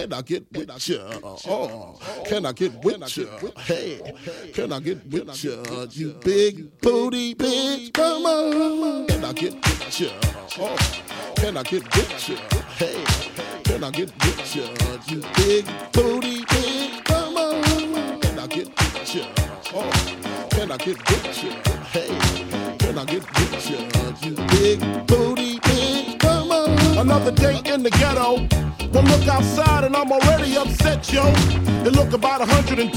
Can I get with you? Oh, can I get with you? Hey, can I get with you? You big booty bitch, come on. Can I get with you? Oh, can I get with you? Hey, can I get with you? You big booty bitch, come on. Can I get with you? Oh, can I get with you? Hey, can I get with you? You big booty bitch, come on. Another day in the ghetto. One look outside and I'm already upset, yo. It look about 102.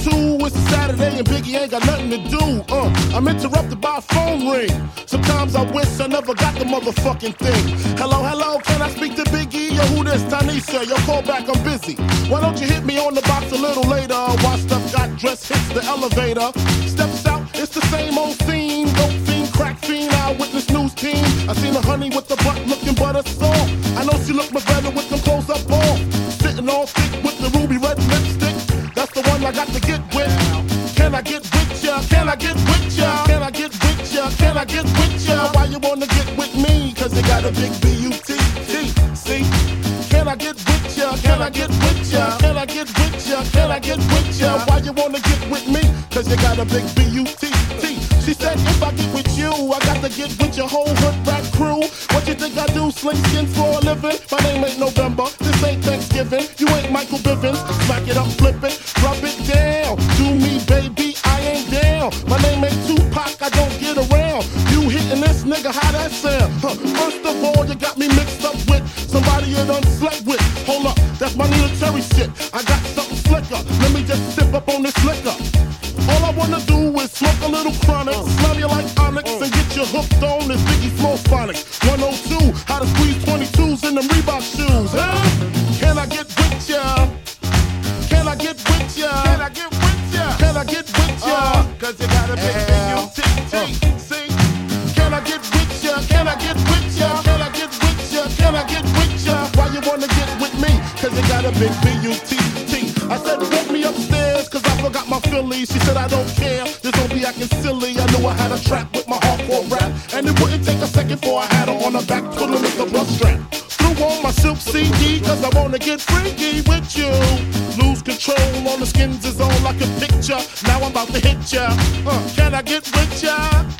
It's a Saturday and Biggie ain't got nothing to do. Uh, I'm interrupted by a phone ring. Sometimes I wish I never got the motherfucking thing. Hello, hello, can I speak to Biggie? Yo, who this? Tanisha. Yo, call back, I'm busy. Why don't you hit me on the box a little later? Washed up, got dressed, hits the elevator. Steps out, it's the same old scene. Fiend, crack fiend, eyewitness news team. I seen a honey with the butt looking butter soft. I know she look much better with them clothes up on. Sitting all thick with the ruby red lipstick. That's the one I got to get with. Can I get with ya? Can I get with ya? Can I get with ya? Can I get with ya? Why you wanna get with me? Cause you got a big B-U-T. See? Can I get with ya? Can I get with ya? Can I get with ya? Can I get with ya? Why you wanna get with me? Cause you got a big B-U-T. She said if I get with you, I got to get with your whole hood rat crew. What you think I do? Sling skins for a living? My name ain't November. This ain't Thanksgiving. You ain't Michael Bivins. Smack it up, flip it, rub it down. Do me, baby, I ain't down. My name ain't Tupac. I don't get around. You hitting this nigga? How that sound? Huh. First of all, you got me mixed up with somebody you done slept with. Hold up, that's my military shit. I got something slicker. Let me just sip up on this liquor. Little chronic, smell you like Onyx, and get you hooked on this Biggie Smalls phonics. 102, how to squeeze 22s in them Reebok shoes, huh? Can I get with ya? Can I get with ya? Can I get with ya? Can I get with ya? Uh, cause you got a big B-U-T-T, see? Can I get with ya? Can I get with ya? Can I get with ya? Can I get with ya? Why you wanna get with me? Cause you got a big B-U-T-T. I said, walk me upstairs, cause I forgot my Phillies. She said, I don't care, just don't be acting silly. I knew I had a trap with my hardcore rap. And it wouldn't take a second for I had her on her back, twiddling with the bus strap. Threw on my silk CD, cause I wanna get freaky with you. Lose control, on the skins is all like a picture. Now I'm about to hit ya. Uh, can I get with ya?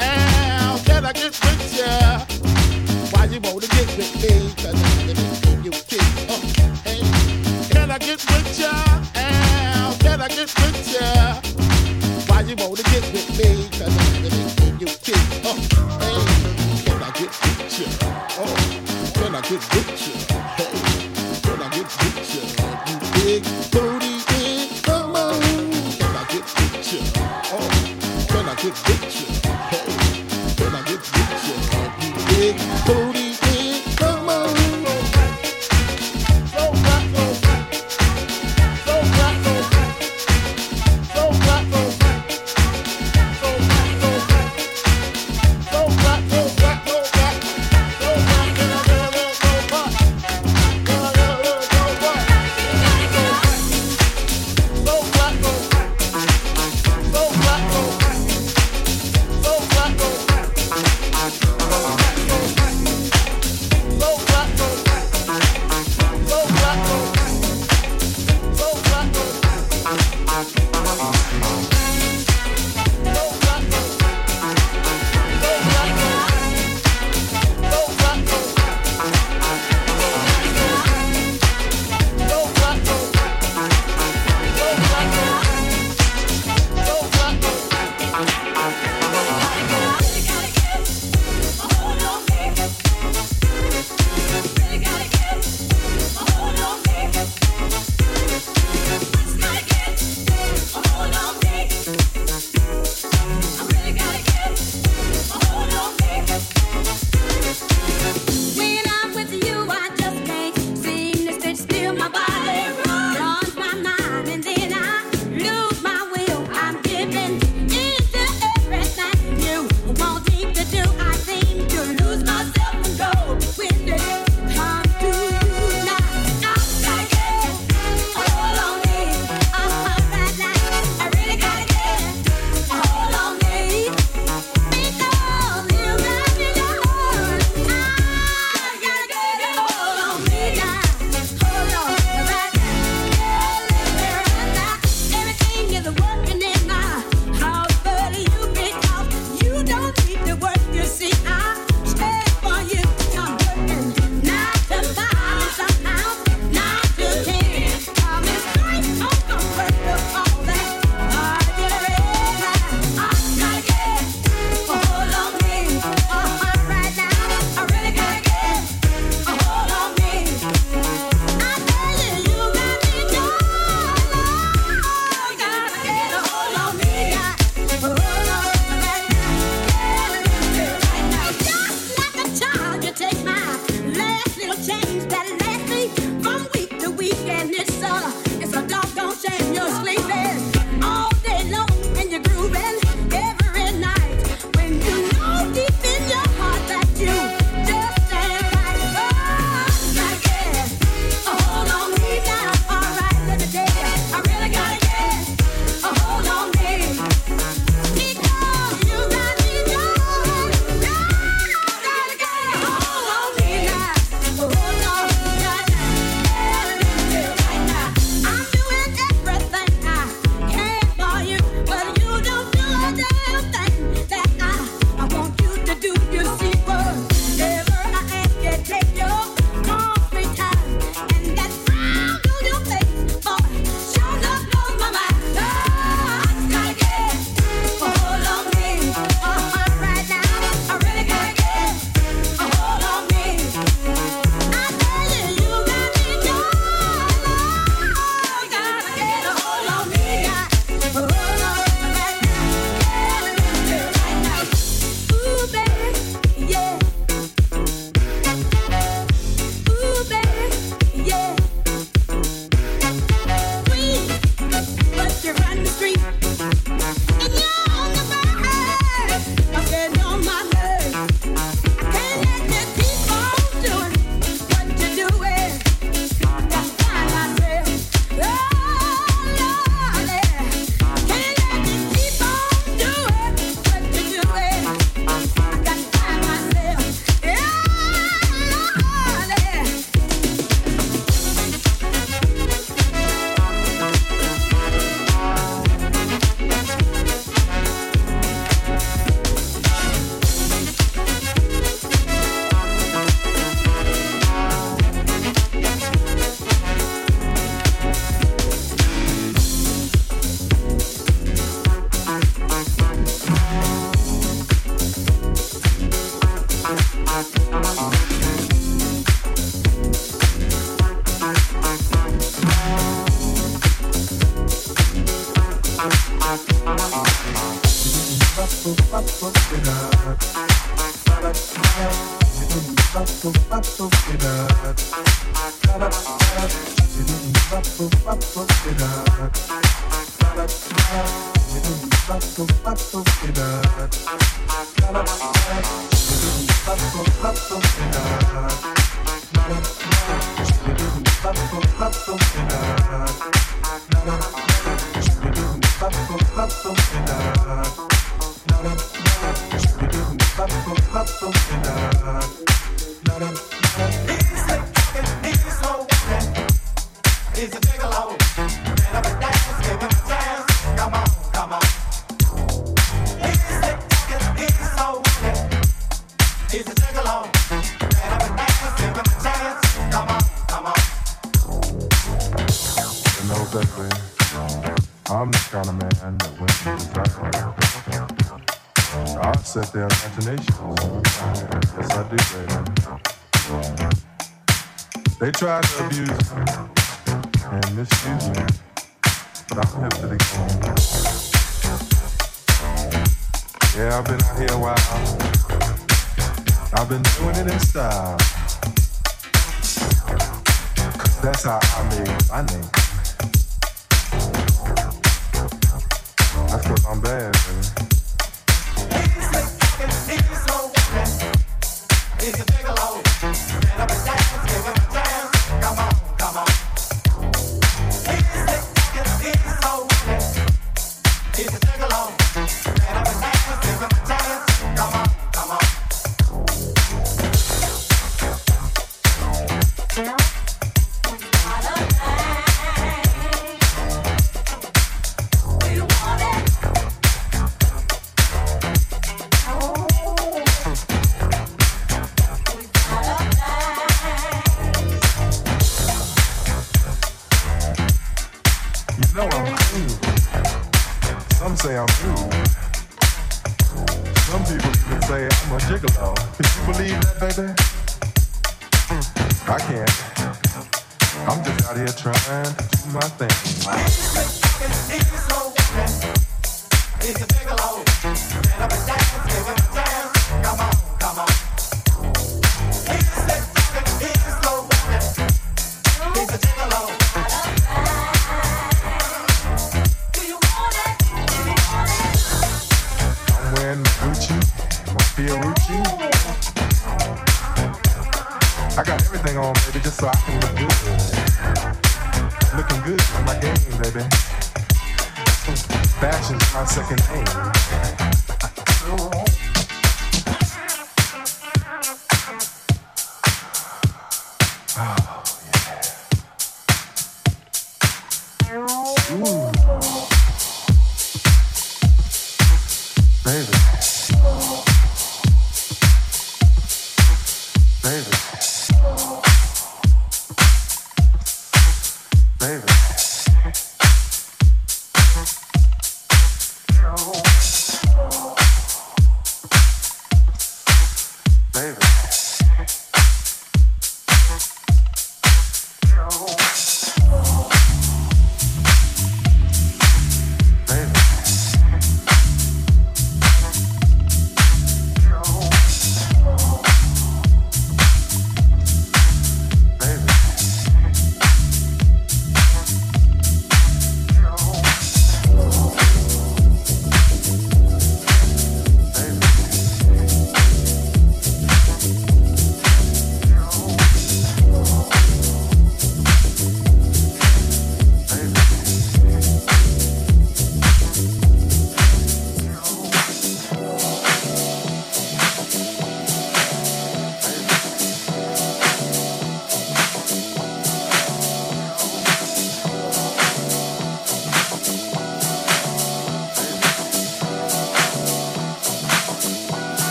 try to abuse and misuse me, but I'm hip to the game. Yeah, I've been out here a while. I've been doing it in style. Cause that's how I made my name. That's cause I'm bad, baby.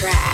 track.